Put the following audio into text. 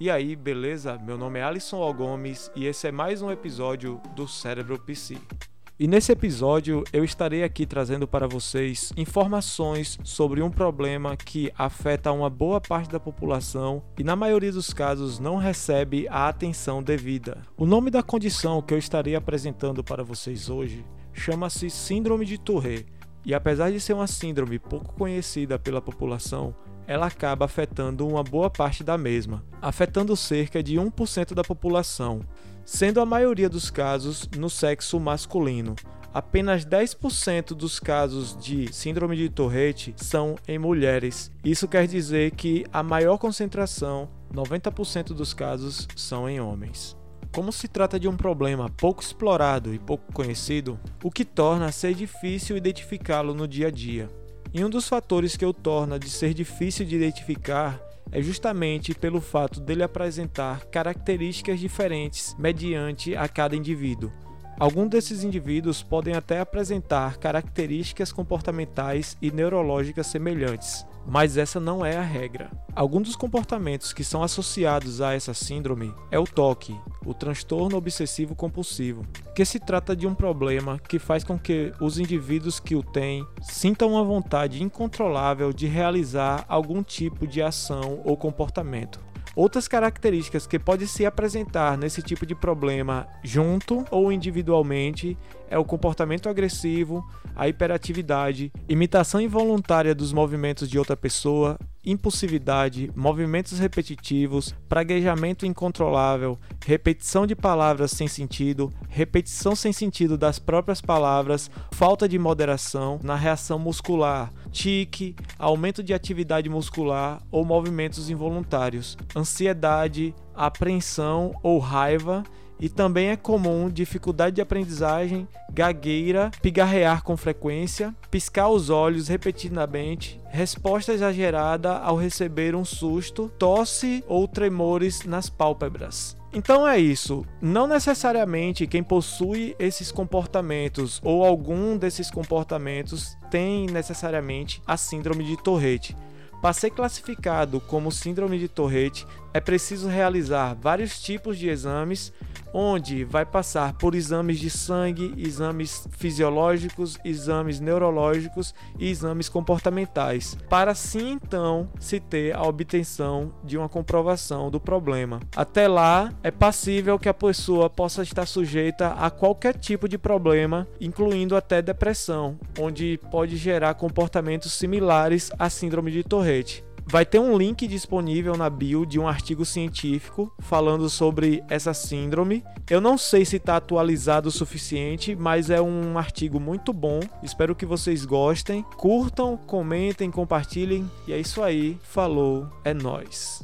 E aí, beleza? Meu nome é Alisson O. Gomes e esse é mais um episódio do Cérebro PC. E nesse episódio eu estarei aqui trazendo para vocês informações sobre um problema que afeta uma boa parte da população e na maioria dos casos não recebe a atenção devida. O nome da condição que eu estarei apresentando para vocês hoje chama-se Síndrome de Tourette. E apesar de ser uma síndrome pouco conhecida pela população, ela acaba afetando uma boa parte da mesma, afetando cerca de 1% da população, sendo a maioria dos casos no sexo masculino. Apenas 10% dos casos de síndrome de Tourette são em mulheres. Isso quer dizer que a maior concentração, 90% dos casos, são em homens. Como se trata de um problema pouco explorado e pouco conhecido, o que torna ser difícil identificá-lo no dia a dia. E um dos fatores que o torna de ser difícil de identificar é justamente pelo fato dele apresentar características diferentes mediante a cada indivíduo. Alguns desses indivíduos podem até apresentar características comportamentais e neurológicas semelhantes, mas essa não é a regra. Alguns dos comportamentos que são associados a essa síndrome é o toque, o transtorno obsessivo compulsivo, que se trata de um problema que faz com que os indivíduos que o têm sintam uma vontade incontrolável de realizar algum tipo de ação ou comportamento. Outras características que podem se apresentar nesse tipo de problema junto ou individualmente é o comportamento agressivo, a hiperatividade, imitação involuntária dos movimentos de outra pessoa, impulsividade, movimentos repetitivos, praguejamento incontrolável, repetição de palavras sem sentido, repetição sem sentido das próprias palavras, falta de moderação na reação muscular, tique, aumento de atividade muscular ou movimentos involuntários, ansiedade, apreensão ou raiva e também é comum dificuldade de aprendizagem, gagueira, pigarrear com frequência, piscar os olhos repetidamente, resposta exagerada ao receber um susto, tosse ou tremores nas pálpebras. Então é isso. Não necessariamente quem possui esses comportamentos ou algum desses comportamentos tem necessariamente a síndrome de Tourette. Para ser classificado como síndrome de Tourette, é preciso realizar vários tipos de exames onde vai passar por exames de sangue, exames fisiológicos, exames neurológicos e exames comportamentais, para sim então se ter a obtenção de uma comprovação do problema. Até lá, é passível que a pessoa possa estar sujeita a qualquer tipo de problema, incluindo até depressão, onde pode gerar comportamentos similares à síndrome de Tourette. Vai ter um link disponível na bio de um artigo científico falando sobre essa síndrome. Eu não sei se está atualizado o suficiente, mas é um artigo muito bom. Espero que vocês gostem. Curtam, comentem, compartilhem. E é isso aí. Falou, é nós.